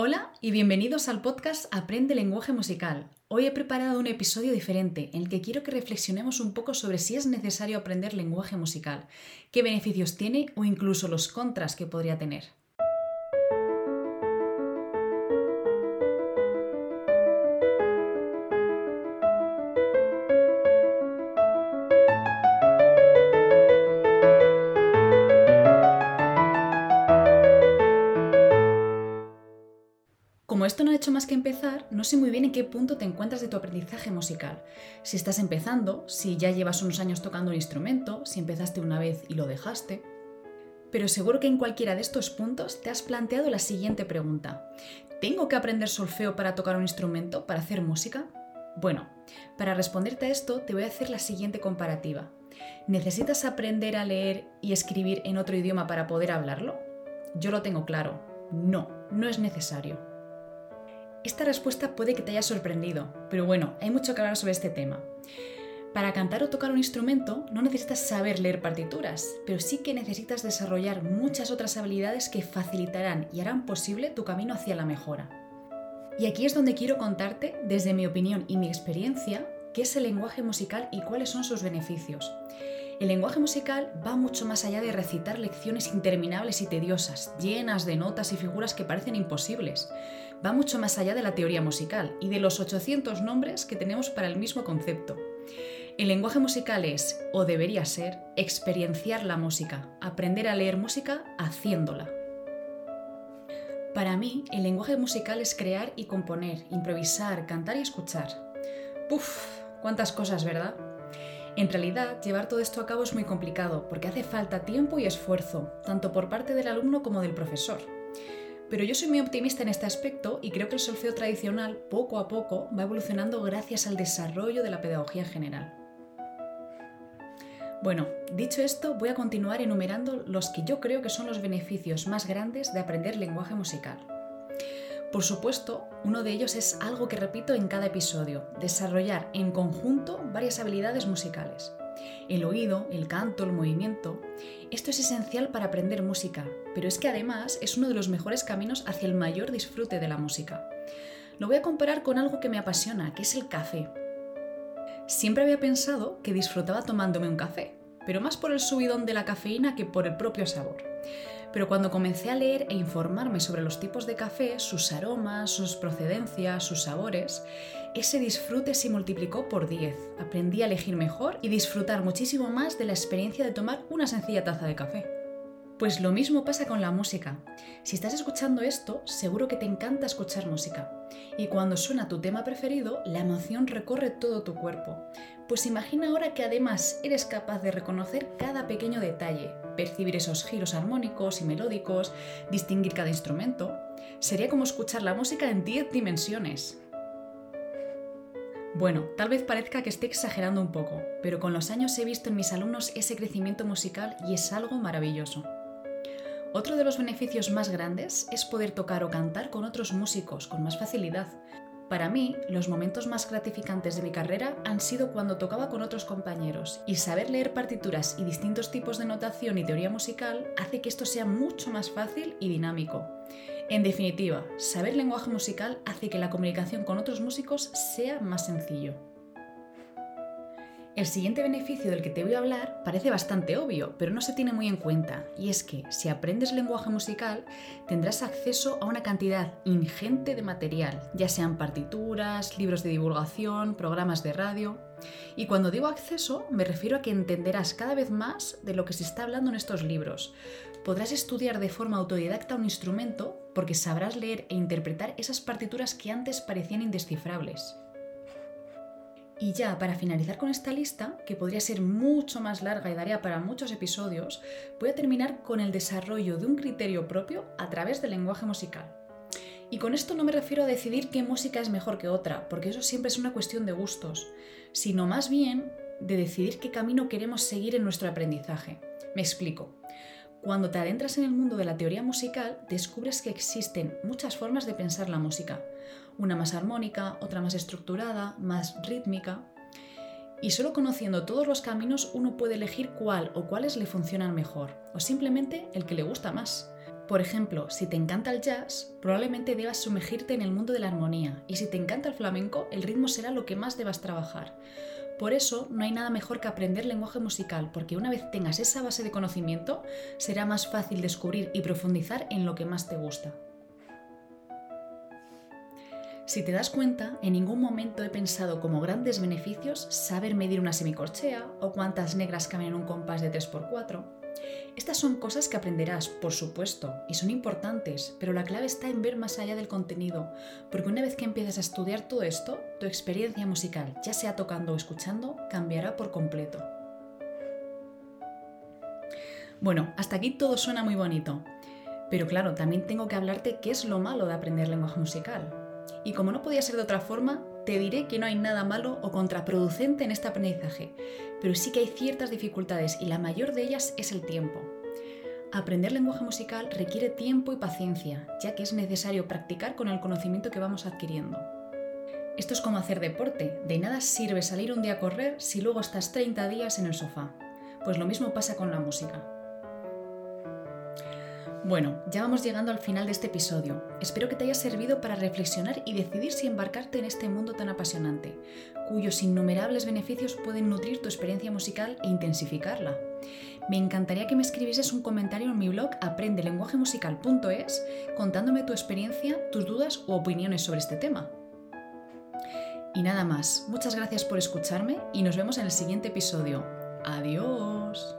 Hola y bienvenidos al podcast Aprende lenguaje musical. Hoy he preparado un episodio diferente en el que quiero que reflexionemos un poco sobre si es necesario aprender lenguaje musical, qué beneficios tiene o incluso los contras que podría tener. Esto no ha hecho más que empezar, no sé muy bien en qué punto te encuentras de tu aprendizaje musical. Si estás empezando, si ya llevas unos años tocando un instrumento, si empezaste una vez y lo dejaste. Pero seguro que en cualquiera de estos puntos te has planteado la siguiente pregunta. ¿Tengo que aprender solfeo para tocar un instrumento, para hacer música? Bueno, para responderte a esto te voy a hacer la siguiente comparativa. ¿Necesitas aprender a leer y escribir en otro idioma para poder hablarlo? Yo lo tengo claro. No, no es necesario. Esta respuesta puede que te haya sorprendido, pero bueno, hay mucho que hablar sobre este tema. Para cantar o tocar un instrumento no necesitas saber leer partituras, pero sí que necesitas desarrollar muchas otras habilidades que facilitarán y harán posible tu camino hacia la mejora. Y aquí es donde quiero contarte, desde mi opinión y mi experiencia, qué es el lenguaje musical y cuáles son sus beneficios. El lenguaje musical va mucho más allá de recitar lecciones interminables y tediosas, llenas de notas y figuras que parecen imposibles. Va mucho más allá de la teoría musical y de los 800 nombres que tenemos para el mismo concepto. El lenguaje musical es, o debería ser, experienciar la música, aprender a leer música haciéndola. Para mí, el lenguaje musical es crear y componer, improvisar, cantar y escuchar. ¡Puf! ¿Cuántas cosas, verdad? En realidad, llevar todo esto a cabo es muy complicado porque hace falta tiempo y esfuerzo, tanto por parte del alumno como del profesor. Pero yo soy muy optimista en este aspecto y creo que el solfeo tradicional poco a poco va evolucionando gracias al desarrollo de la pedagogía en general. Bueno, dicho esto, voy a continuar enumerando los que yo creo que son los beneficios más grandes de aprender lenguaje musical. Por supuesto, uno de ellos es algo que repito en cada episodio, desarrollar en conjunto varias habilidades musicales. El oído, el canto, el movimiento. Esto es esencial para aprender música, pero es que además es uno de los mejores caminos hacia el mayor disfrute de la música. Lo voy a comparar con algo que me apasiona, que es el café. Siempre había pensado que disfrutaba tomándome un café, pero más por el subidón de la cafeína que por el propio sabor. Pero cuando comencé a leer e informarme sobre los tipos de café, sus aromas, sus procedencias, sus sabores, ese disfrute se multiplicó por 10. Aprendí a elegir mejor y disfrutar muchísimo más de la experiencia de tomar una sencilla taza de café. Pues lo mismo pasa con la música. Si estás escuchando esto, seguro que te encanta escuchar música. Y cuando suena tu tema preferido, la emoción recorre todo tu cuerpo. Pues imagina ahora que además eres capaz de reconocer cada pequeño detalle, percibir esos giros armónicos y melódicos, distinguir cada instrumento. Sería como escuchar la música en 10 dimensiones. Bueno, tal vez parezca que esté exagerando un poco, pero con los años he visto en mis alumnos ese crecimiento musical y es algo maravilloso. Otro de los beneficios más grandes es poder tocar o cantar con otros músicos con más facilidad. Para mí, los momentos más gratificantes de mi carrera han sido cuando tocaba con otros compañeros, y saber leer partituras y distintos tipos de notación y teoría musical hace que esto sea mucho más fácil y dinámico. En definitiva, saber lenguaje musical hace que la comunicación con otros músicos sea más sencillo. El siguiente beneficio del que te voy a hablar parece bastante obvio, pero no se tiene muy en cuenta, y es que si aprendes lenguaje musical tendrás acceso a una cantidad ingente de material, ya sean partituras, libros de divulgación, programas de radio. Y cuando digo acceso me refiero a que entenderás cada vez más de lo que se está hablando en estos libros. Podrás estudiar de forma autodidacta un instrumento porque sabrás leer e interpretar esas partituras que antes parecían indescifrables. Y ya para finalizar con esta lista, que podría ser mucho más larga y daría para muchos episodios, voy a terminar con el desarrollo de un criterio propio a través del lenguaje musical. Y con esto no me refiero a decidir qué música es mejor que otra, porque eso siempre es una cuestión de gustos, sino más bien de decidir qué camino queremos seguir en nuestro aprendizaje. Me explico. Cuando te adentras en el mundo de la teoría musical, descubres que existen muchas formas de pensar la música. Una más armónica, otra más estructurada, más rítmica. Y solo conociendo todos los caminos uno puede elegir cuál o cuáles le funcionan mejor, o simplemente el que le gusta más. Por ejemplo, si te encanta el jazz, probablemente debas sumergirte en el mundo de la armonía, y si te encanta el flamenco, el ritmo será lo que más debas trabajar. Por eso, no hay nada mejor que aprender lenguaje musical, porque una vez tengas esa base de conocimiento, será más fácil descubrir y profundizar en lo que más te gusta. Si te das cuenta, en ningún momento he pensado como grandes beneficios saber medir una semicorchea o cuántas negras caben en un compás de 3x4. Estas son cosas que aprenderás, por supuesto, y son importantes, pero la clave está en ver más allá del contenido, porque una vez que empiezas a estudiar todo esto, tu experiencia musical, ya sea tocando o escuchando, cambiará por completo. Bueno, hasta aquí todo suena muy bonito, pero claro, también tengo que hablarte qué es lo malo de aprender lenguaje musical. Y como no podía ser de otra forma, te diré que no hay nada malo o contraproducente en este aprendizaje, pero sí que hay ciertas dificultades y la mayor de ellas es el tiempo. Aprender lenguaje musical requiere tiempo y paciencia, ya que es necesario practicar con el conocimiento que vamos adquiriendo. Esto es como hacer deporte, de nada sirve salir un día a correr si luego estás 30 días en el sofá. Pues lo mismo pasa con la música. Bueno, ya vamos llegando al final de este episodio. Espero que te haya servido para reflexionar y decidir si embarcarte en este mundo tan apasionante, cuyos innumerables beneficios pueden nutrir tu experiencia musical e intensificarla. Me encantaría que me escribieses un comentario en mi blog aprendelenguajemusical.es contándome tu experiencia, tus dudas u opiniones sobre este tema. Y nada más, muchas gracias por escucharme y nos vemos en el siguiente episodio. Adiós.